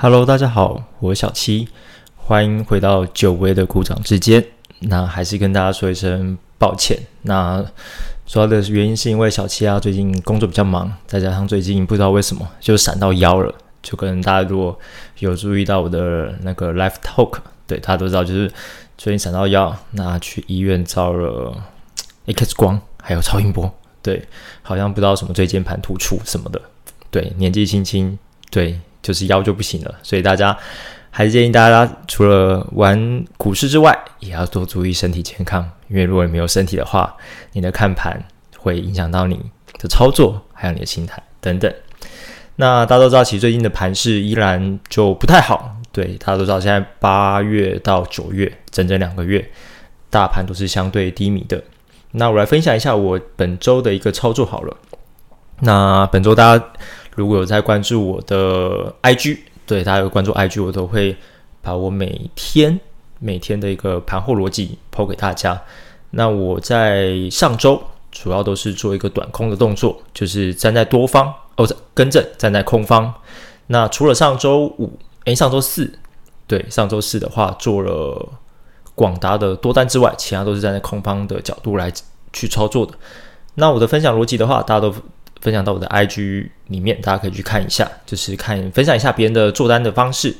Hello，大家好，我是小七，欢迎回到久违的鼓掌之间。那还是跟大家说一声抱歉。那主要的原因是因为小七啊最近工作比较忙，再加上最近不知道为什么就闪到腰了。就跟大家如果有注意到我的那个 Live Talk，对大家都知道，就是最近闪到腰，那去医院照了 X 光，还有超音波，对，好像不知道什么椎间盘突出什么的，对，年纪轻轻，对，就是腰就不行了，所以大家还是建议大家除了玩股市之外，也要多注意身体健康，因为如果你没有身体的话，你的看盘会影响到你的操作，还有你的心态等等。那大家都知道，其实最近的盘势依然就不太好。对，大家都知道，现在八月到九月整整两个月，大盘都是相对低迷的。那我来分享一下我本周的一个操作好了。那本周大家如果有在关注我的 IG，对大家有关注 IG，我都会把我每天每天的一个盘后逻辑抛给大家。那我在上周主要都是做一个短空的动作，就是站在多方。哦，更正，站在空方。那除了上周五，诶，上周四，对，上周四的话做了广达的多单之外，其他都是站在空方的角度来去操作的。那我的分享逻辑的话，大家都分享到我的 IG 里面，大家可以去看一下，就是看分享一下别人的做单的方式。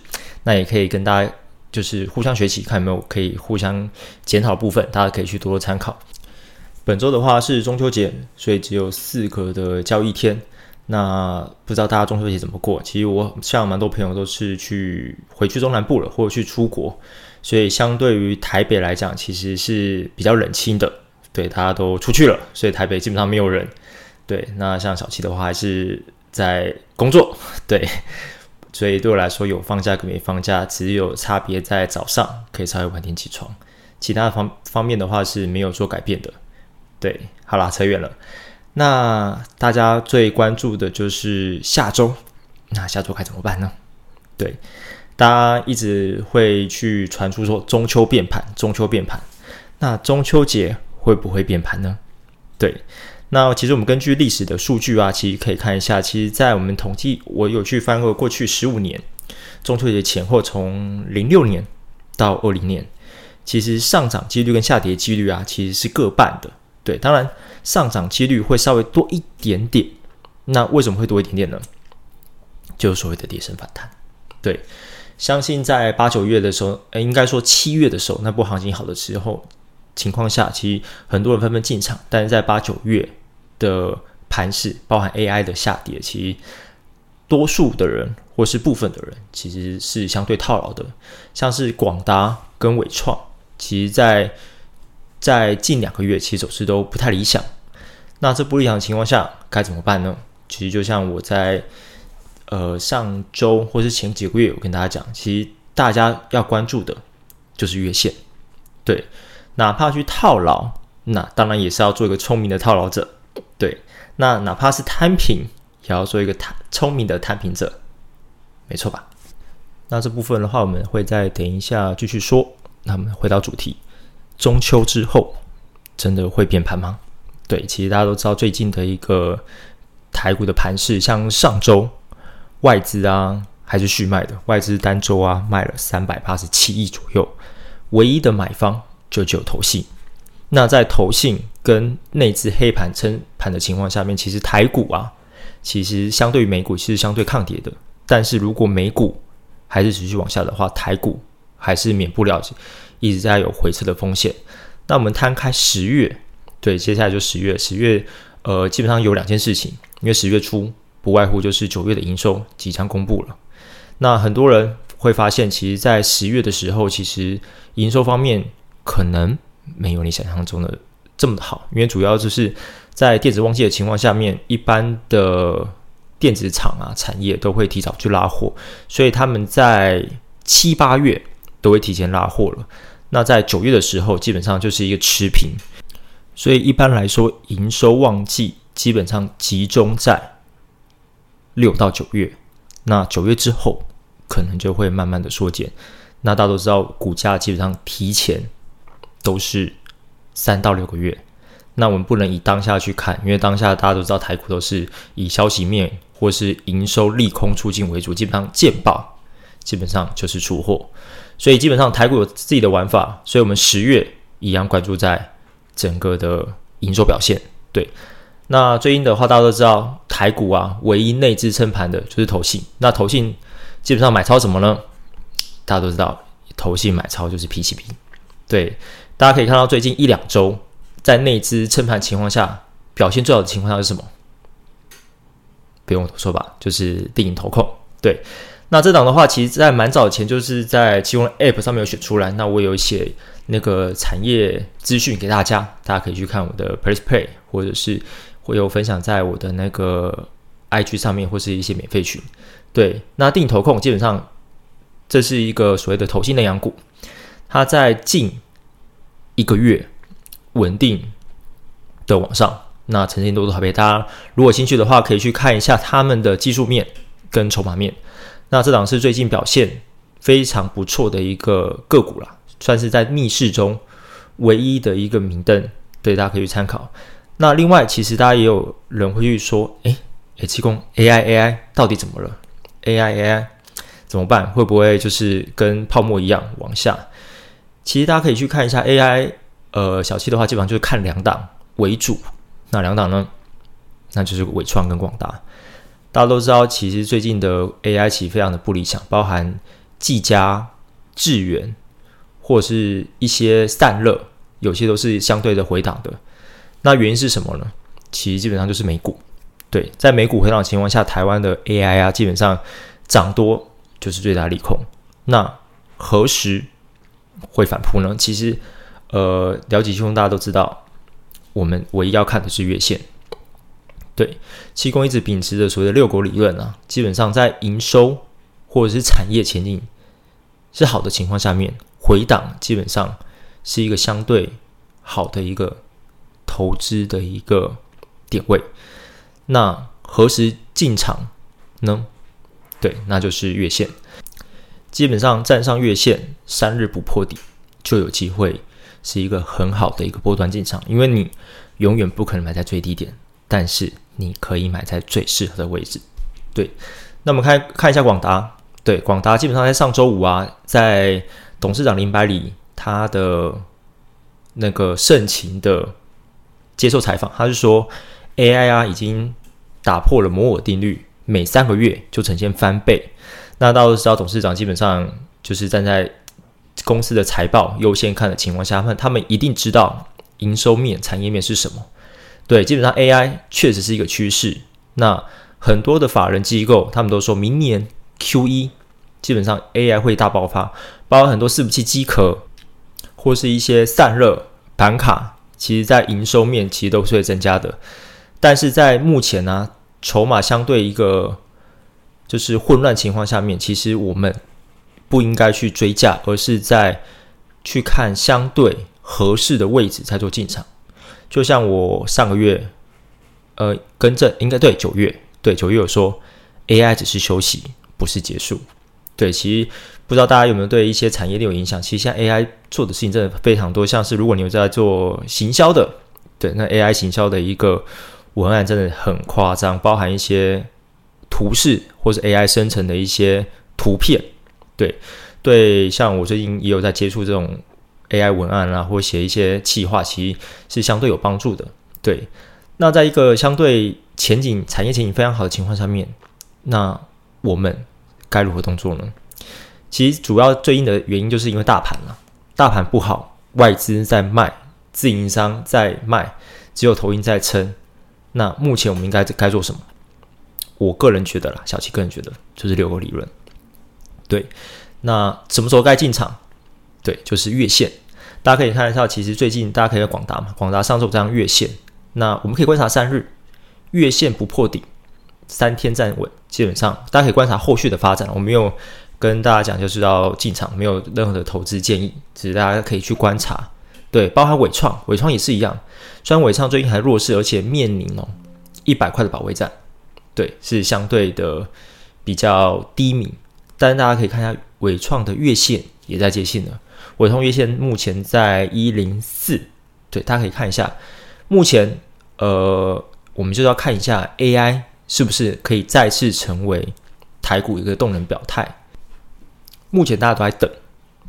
那也可以跟大家就是互相学习，看有没有可以互相检讨部分，大家可以去多多参考。本周的话是中秋节，所以只有四个的交易天。那不知道大家中秋节怎么过？其实我像蛮多朋友都是去回去中南部了，或者去出国，所以相对于台北来讲，其实是比较冷清的。对，大家都出去了，所以台北基本上没有人。对，那像小七的话，还是在工作。对，所以对我来说，有放假跟没放假，只有差别在早上可以稍微晚点起床，其他方方面的话是没有做改变的。对，好啦，扯远了。那大家最关注的就是下周，那下周该怎么办呢？对，大家一直会去传出说中秋变盘，中秋变盘，那中秋节会不会变盘呢？对，那其实我们根据历史的数据啊，其实可以看一下，其实，在我们统计，我有去翻过过去十五年中秋节前后，从零六年到二零年，其实上涨几率跟下跌几率啊，其实是各半的。对，当然。上涨几率会稍微多一点点，那为什么会多一点点呢？就是所谓的跌升反弹。对，相信在八九月的时候，诶，应该说七月的时候，那波行情好的时候情况下，其实很多人纷纷进场。但是在八九月的盘势，包含 AI 的下跌，其实多数的人或是部分的人，其实是相对套牢的。像是广达跟伟创，其实在在近两个月，其实走势都不太理想。那这不理想的情况下该怎么办呢？其实就像我在呃上周或是前几个月，我跟大家讲，其实大家要关注的就是月线，对，哪怕去套牢，那当然也是要做一个聪明的套牢者，那哪怕是摊平，也要做一个摊聪明的摊平者，没错吧？那这部分的话，我们会再等一下继续说。那我们回到主题，中秋之后真的会变盘吗？对，其实大家都知道最近的一个台股的盘势，像上周外资啊还是续卖的，外资单周啊卖了三百八十七亿左右，唯一的买方就只有投信。那在投信跟内资黑盘撑盘的情况下面，其实台股啊其实相对于美股其实相对抗跌的。但是如果美股还是持续往下的话，台股还是免不了一直在有回撤的风险。那我们摊开十月。对，接下来就十月，十月，呃，基本上有两件事情，因为十月初不外乎就是九月的营收即将公布了。那很多人会发现，其实，在十月的时候，其实营收方面可能没有你想象中的这么好，因为主要就是在电子旺季的情况下面，一般的电子厂啊产业都会提早去拉货，所以他们在七八月都会提前拉货了。那在九月的时候，基本上就是一个持平。所以一般来说，营收旺季基本上集中在六到九月。那九月之后，可能就会慢慢的缩减。那大家都知道，股价基本上提前都是三到六个月。那我们不能以当下去看，因为当下大家都知道，台股都是以消息面或是营收利空出尽为主，基本上见报基本上就是出货。所以基本上台股有自己的玩法，所以我们十月一样关注在整个的营收表现。对，那最近的话，大家都知道台股啊，唯一内置撑盘的就是投信。那投信基本上买超什么呢？大家都知道，投信买超就是 PCB。对，大家可以看到最近一两周在内资撑盘情况下，表现最好的情况下是什么？不用我说吧，就是定盈投控。对。那这档的话，其实，在蛮早前就是在其中 App 上面有选出来。那我有写那个产业资讯给大家，大家可以去看我的 Press Play，或者是会有分享在我的那个 IG 上面，或是一些免费群。对，那定投控基本上这是一个所谓的投信内养股，它在近一个月稳定的往上，那呈现多多好倍。大家如果兴趣的话，可以去看一下他们的技术面跟筹码面。那这档是最近表现非常不错的一个个股啦，算是在逆市中唯一的一个明灯，对大家可以去参考。那另外，其实大家也有人会去说，诶 h 工 AI AI 到底怎么了？AI AI 怎么办？会不会就是跟泡沫一样往下？其实大家可以去看一下 AI，呃，小七的话基本上就是看两档为主，那两档呢，那就是伟创跟广达。大家都知道，其实最近的 AI 其实非常的不理想，包含技嘉、智源或是一些散热，有些都是相对的回档的。那原因是什么呢？其实基本上就是美股。对，在美股回档情况下，台湾的 AI 啊，基本上涨多就是最大利空。那何时会反扑呢？其实，呃，了解兄大家都知道，我们唯一要看的是月线。对，气功一直秉持着所谓的六国理论啊，基本上在营收或者是产业前景是好的情况下面，回档基本上是一个相对好的一个投资的一个点位。那何时进场呢？对，那就是月线，基本上站上月线三日不破底，就有机会是一个很好的一个波段进场，因为你永远不可能买在最低点，但是。你可以买在最适合的位置，对。那我们看看一下广达，对，广达基本上在上周五啊，在董事长林百里他的那个盛情的接受采访，他是说 AI 啊已经打破了摩尔定律，每三个月就呈现翻倍。那大家都知道董事长基本上就是站在公司的财报优先看的情况下，他们他们一定知道营收面、产业面是什么。对，基本上 AI 确实是一个趋势。那很多的法人机构，他们都说明年 Q 一基本上 AI 会大爆发，包括很多伺服器机壳或是一些散热板卡，其实在营收面其实都是会增加的。但是在目前呢，筹码相对一个就是混乱情况下面，其实我们不应该去追价，而是在去看相对合适的位置才做进场。就像我上个月，呃，更正应该对九月，对九月有说，AI 只是休息，不是结束。对，其实不知道大家有没有对一些产业链有影响？其实像 AI 做的事情真的非常多，像是如果你有在做行销的，对，那 AI 行销的一个文案真的很夸张，包含一些图示或是 AI 生成的一些图片。对，对，像我最近也有在接触这种。AI 文案啊，或写一些企划，其实是相对有帮助的。对，那在一个相对前景、产业前景非常好的情况下面，那我们该如何动作呢？其实主要最硬的原因就是因为大盘了，大盘不好，外资在卖，自营商在卖，只有投音在撑。那目前我们应该该做什么？我个人觉得啦，小七个人觉得就是六个理论。对，那什么时候该进场？对，就是月线，大家可以看一下，其实最近大家可以在广达嘛，广达上周这样月线，那我们可以观察三日月线不破顶，三天站稳，基本上大家可以观察后续的发展。我没有跟大家讲就是要进场，没有任何的投资建议，只是大家可以去观察。对，包含伟创，伟创也是一样，虽然伟创最近还弱势，而且面临哦一百块的保卫战，对，是相对的比较低迷，但是大家可以看一下伟创的月线也在接近了。伟通月线目前在一零四，对，大家可以看一下。目前，呃，我们就要看一下 AI 是不是可以再次成为台股一个动能表态。目前大家都在等，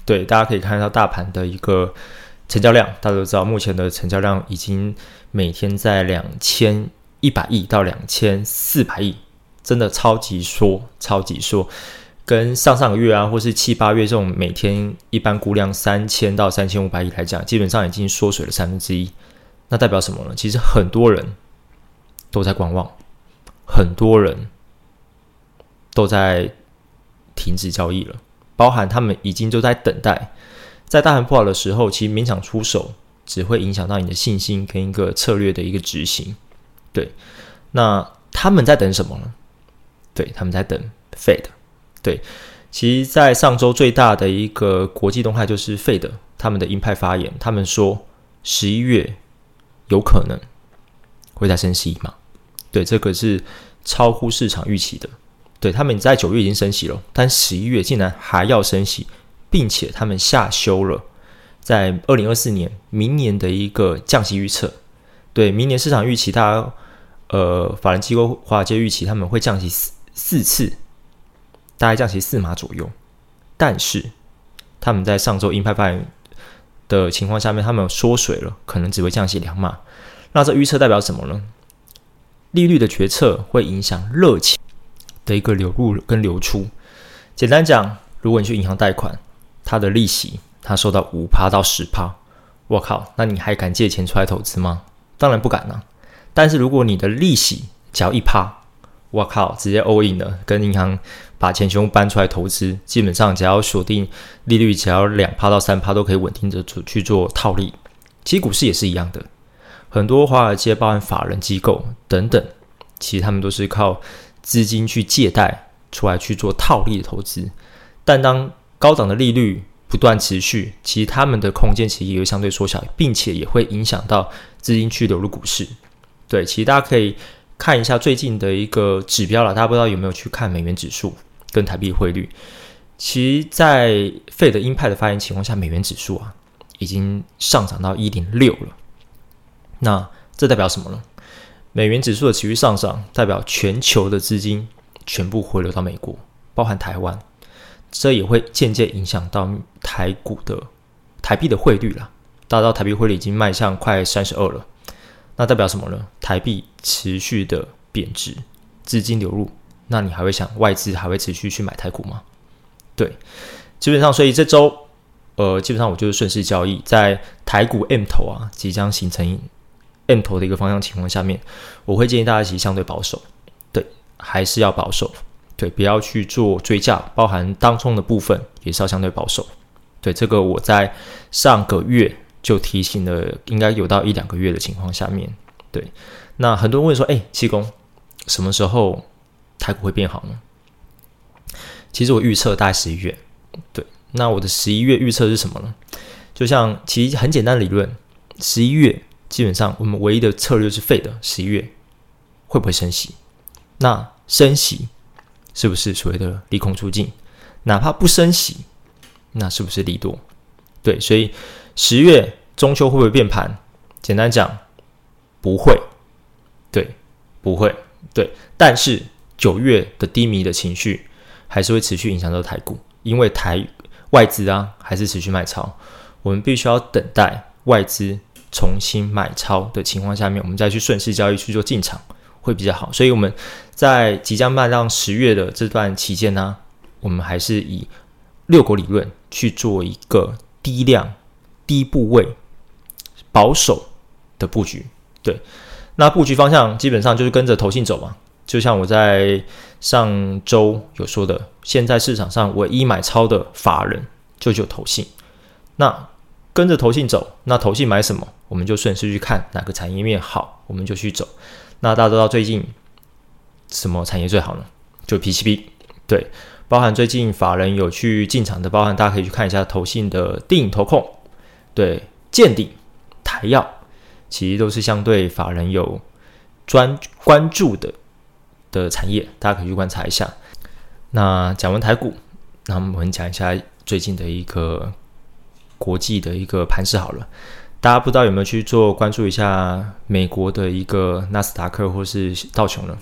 对，大家可以看到大盘的一个成交量，大家都知道，目前的成交量已经每天在两千一百亿到两千四百亿，真的超级缩，超级缩，跟上上个月啊，或是七八月这种每天一般估量三千到三千五百亿来讲，基本上已经缩水了三分之一。那代表什么呢？其实很多人都在观望，很多人都在停止交易了。包含他们已经都在等待，在大盘不好的时候，其实勉强出手只会影响到你的信心跟一个策略的一个执行。对，那他们在等什么呢？对，他们在等 Fed。对，其实，在上周最大的一个国际动态就是 Fed 他们的鹰派发言，他们说十一月有可能会再升息嘛？对，这个是超乎市场预期的。对他们在九月已经升息了，但十一月竟然还要升息，并且他们下修了在二零二四年明年的一个降息预测。对，明年市场预期，它呃，法人机构华尔街预期他们会降息四四次，大概降息四码左右。但是他们在上周鹰派发言的情况下面，他们缩水了，可能只会降息两码。那这预测代表什么呢？利率的决策会影响热情。的一个流入跟流出，简单讲，如果你去银行贷款，它的利息它收到五趴到十趴，我靠，那你还敢借钱出来投资吗？当然不敢了。但是如果你的利息只要一趴，我靠，直接 all in 了，跟银行把钱全部搬出来投资，基本上只要锁定利率，只要两趴到三趴都可以稳定着做去做套利。其实股市也是一样的，很多华尔街包含法人机构等等，其实他们都是靠。资金去借贷出来去做套利的投资，但当高档的利率不断持续，其实他们的空间其实也会相对缩小，并且也会影响到资金去流入股市。对，其实大家可以看一下最近的一个指标了，大家不知道有没有去看美元指数跟台币汇率？其实，在费的鹰派的发言情况下，美元指数啊已经上涨到一点六了。那这代表什么呢？美元指数的持续上涨，代表全球的资金全部回流到美国，包含台湾，这也会间接影响到台股的台币的汇率了。大家知道台币汇率已经迈向快三十二了，那代表什么呢？台币持续的贬值，资金流入，那你还会想外资还会持续去买台股吗？对，基本上，所以这周，呃，基本上我就是顺势交易，在台股 M 头啊，即将形成。M 头的一个方向情况下面，我会建议大家其实相对保守，对，还是要保守，对，不要去做追加，包含当冲的部分也是要相对保守，对，这个我在上个月就提醒了，应该有到一两个月的情况下面，对，那很多人问说，哎，七公什么时候台股会变好呢？其实我预测大概十一月，对，那我的十一月预测是什么呢？就像其实很简单的理论，十一月。基本上，我们唯一的策略是废的。十一月会不会升息？那升息是不是所谓的利空出尽？哪怕不升息，那是不是利多？对，所以十月中秋会不会变盘？简单讲，不会。对，不会。对，但是九月的低迷的情绪还是会持续影响到台股，因为台外资啊还是持续卖超，我们必须要等待外资。重新买超的情况下面，我们再去顺势交易去做进场会比较好。所以我们在即将迈向十月的这段期间呢，我们还是以六国理论去做一个低量、低部位、保守的布局。对，那布局方向基本上就是跟着投信走嘛。就像我在上周有说的，现在市场上唯一买超的法人就就投信。那跟着投信走，那投信买什么？我们就顺势去看哪个产业面好，我们就去走。那大家都知道最近什么产业最好呢？就 PCB，对，包含最近法人有去进场的，包含大家可以去看一下投信的电影投控，对，见顶、台药，其实都是相对法人有专关注的的产业，大家可以去观察一下。那讲完台股，那我们讲一下最近的一个国际的一个盘势好了。大家不知道有没有去做关注一下美国的一个纳斯达克或是道琼呢？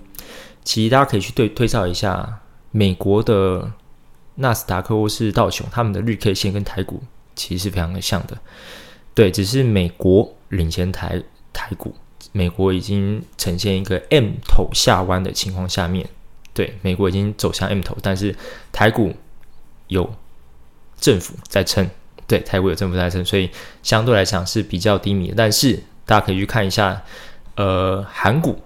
其实大家可以去对对照一下美国的纳斯达克或是道琼，他们的日 K 线跟台股其实是非常的像的。对，只是美国领先台台股，美国已经呈现一个 M 头下弯的情况下面，对，美国已经走向 M 头，但是台股有政府在撑，对，泰国有政府在撑，所以相对来讲是比较低迷的。但是大家可以去看一下，呃，韩股，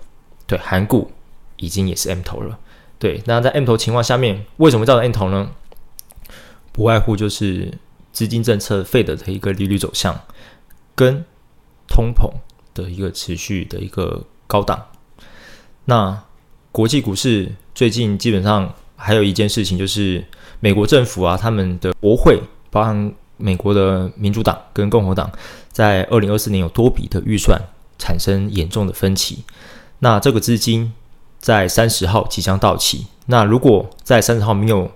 对，韩股已经也是 M 头了，对，那在 M 头情况下面，为什么造成 M 头呢？不外乎就是资金政策费的的一个利率走向。跟通膨的一个持续的一个高档，那国际股市最近基本上还有一件事情，就是美国政府啊，他们的国会，包含美国的民主党跟共和党，在二零二四年有多笔的预算产生严重的分歧。那这个资金在三十号即将到期，那如果在三十号没有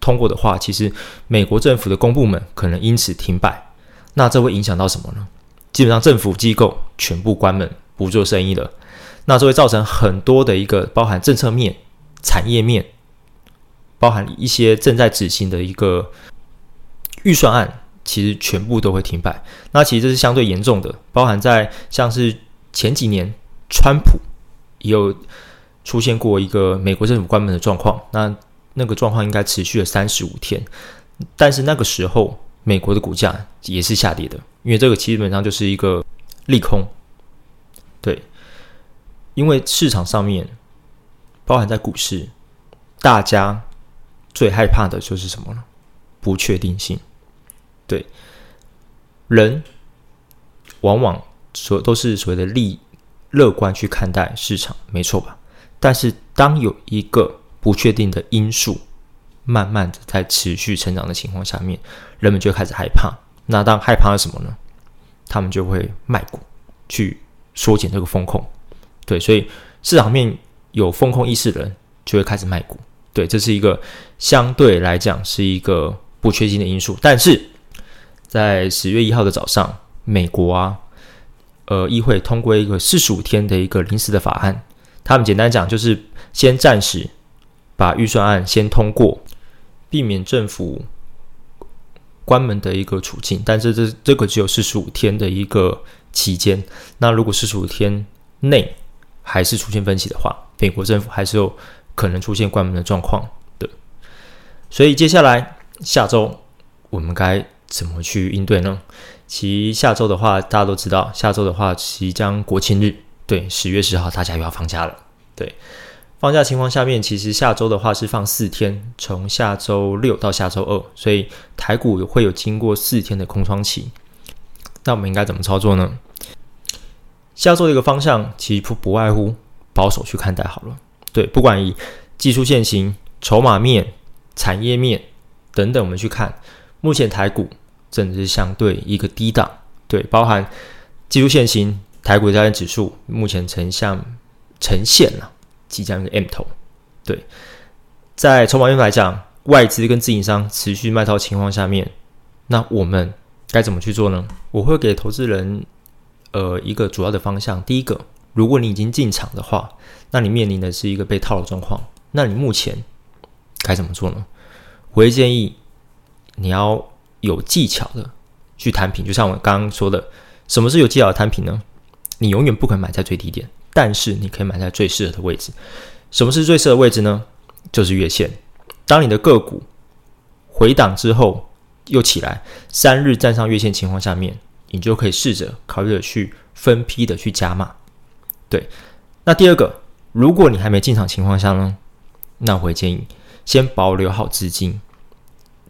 通过的话，其实美国政府的公部门可能因此停摆。那这会影响到什么呢？基本上政府机构全部关门不做生意了，那这会造成很多的一个包含政策面、产业面，包含一些正在执行的一个预算案，其实全部都会停摆。那其实这是相对严重的，包含在像是前几年，川普也有出现过一个美国政府关门的状况，那那个状况应该持续了三十五天，但是那个时候。美国的股价也是下跌的，因为这个基本上就是一个利空。对，因为市场上面包含在股市，大家最害怕的就是什么呢？不确定性。对，人往往所都是所谓的利乐观去看待市场，没错吧？但是当有一个不确定的因素。慢慢的在持续成长的情况下面，人们就开始害怕。那当害怕什么呢？他们就会卖股，去缩减这个风控。对，所以市场面有风控意识的人就会开始卖股。对，这是一个相对来讲是一个不确定的因素。但是在十月一号的早上，美国啊，呃，议会通过一个四十五天的一个临时的法案。他们简单讲就是先暂时把预算案先通过。避免政府关门的一个处境，但是这这个只有四十五天的一个期间。那如果四十五天内还是出现分歧的话，美国政府还是有可能出现关门的状况的。所以接下来下周我们该怎么去应对呢？其下周的话，大家都知道，下周的话即将国庆日，对，十月十号大家又要放假了，对。放假情况下面，其实下周的话是放四天，从下周六到下周二，所以台股会有经过四天的空窗期。那我们应该怎么操作呢？下周的一个方向其实不不外乎保守去看待好了。对，不管以技术线型、筹码面、产业面等等，我们去看，目前台股正是相对一个低档。对，包含技术线型，台股的加权指数目前呈现呈现了。即将一个 M 头，对，在筹码面来讲，外资跟自营商持续卖套情况下面，那我们该怎么去做呢？我会给投资人呃一个主要的方向。第一个，如果你已经进场的话，那你面临的是一个被套的状况，那你目前该怎么做呢？我会建议你要有技巧的去摊平，就像我刚刚说的，什么是有技巧的摊平呢？你永远不可能买在最低点。但是你可以买在最适合的位置。什么是最适合位置呢？就是月线。当你的个股回档之后又起来，三日站上月线情况下面，你就可以试着考虑的去分批的去加码。对。那第二个，如果你还没进场情况下呢，那我会建议先保留好资金。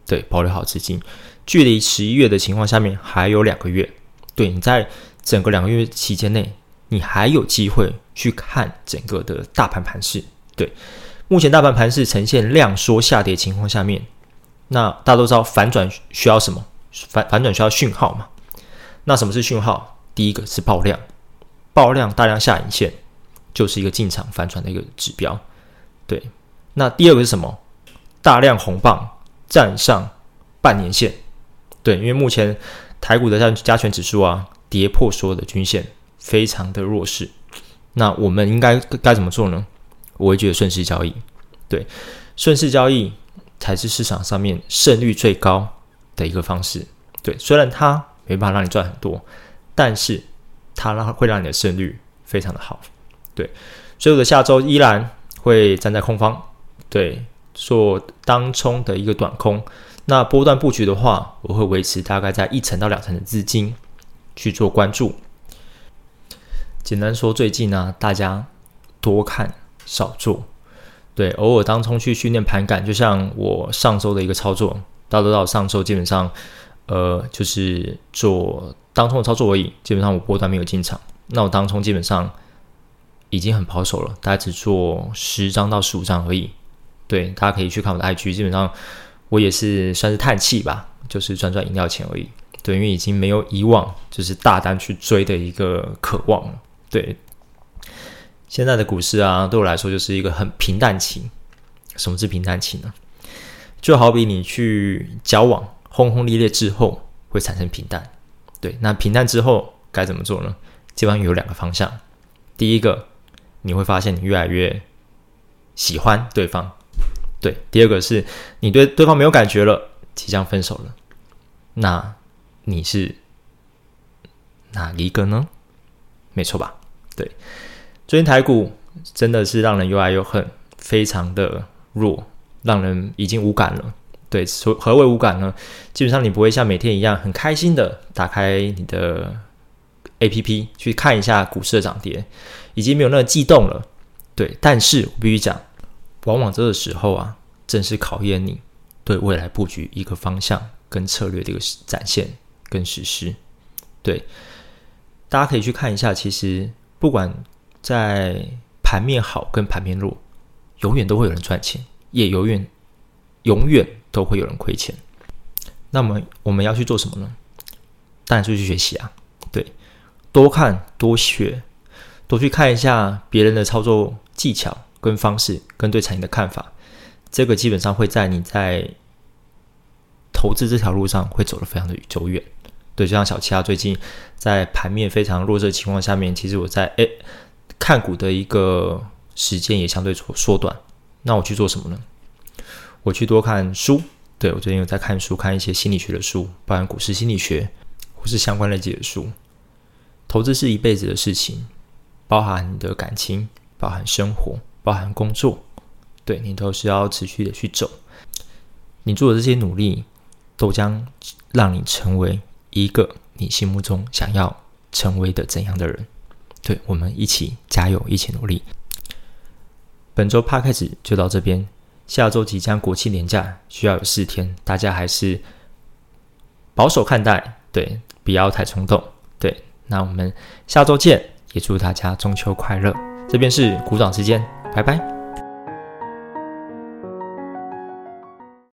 对，保留好资金。距离十一月的情况下面还有两个月。对你在整个两个月期间内。你还有机会去看整个的大盘盘势，对，目前大盘盘势呈现量缩下跌情况下面，那大家都知道反转需要什么？反反转需要讯号嘛？那什么是讯号？第一个是爆量，爆量大量下影线就是一个进场反转的一个指标，对。那第二个是什么？大量红棒站上半年线，对，因为目前台股的加加权指数啊跌破所有的均线。非常的弱势，那我们应该该怎么做呢？我会觉得顺势交易，对，顺势交易才是市场上面胜率最高的一个方式。对，虽然它没办法让你赚很多，但是它让会让你的胜率非常的好。对，所以我的下周依然会站在空方，对，做当冲的一个短空。那波段布局的话，我会维持大概在一成到两成的资金去做关注。简单说，最近呢，大家多看少做，对，偶尔当冲去训练盘感，就像我上周的一个操作，到到到上周基本上，呃，就是做当冲的操作而已，基本上我波段没有进场。那我当冲基本上已经很保守了，大概只做十张到十五张而已。对，大家可以去看我的 IG，基本上。我也是算是叹气吧，就是赚赚饮料钱而已。对，因为已经没有以往就是大单去追的一个渴望了。对，现在的股市啊，对我来说就是一个很平淡期。什么是平淡期呢？就好比你去交往，轰轰烈烈之后会产生平淡。对，那平淡之后该怎么做呢？基本上有两个方向。第一个，你会发现你越来越喜欢对方。对，第二个是你对对方没有感觉了，即将分手了，那你是哪一个呢？没错吧？对，最近台股真的是让人又爱又恨，非常的弱，让人已经无感了。对，所何为无感呢？基本上你不会像每天一样很开心的打开你的 A P P 去看一下股市的涨跌，已经没有那么激动了。对，但是我必须讲。往往这个时候啊，正是考验你对未来布局一个方向跟策略的一个展现跟实施。对，大家可以去看一下，其实不管在盘面好跟盘面弱，永远都会有人赚钱，也永远永远都会有人亏钱。那么我们要去做什么呢？当然就去学习啊，对，多看多学，多去看一下别人的操作技巧。跟方式，跟对产业的看法，这个基本上会在你在投资这条路上会走得非常的久远。对，就像小七啊，最近在盘面非常弱势的情况下面，其实我在诶看股的一个时间也相对缩缩短。那我去做什么呢？我去多看书。对我最近有在看书，看一些心理学的书，包含股市心理学或是相关类的书。投资是一辈子的事情，包含你的感情，包含生活。包含工作，对你都是要持续的去走。你做的这些努力，都将让你成为一个你心目中想要成为的怎样的人？对我们一起加油，一起努力。本周趴开始就到这边，下周即将国庆年假，需要有四天，大家还是保守看待，对，不要太冲动。对，那我们下周见，也祝大家中秋快乐。这边是鼓掌时间。拜拜。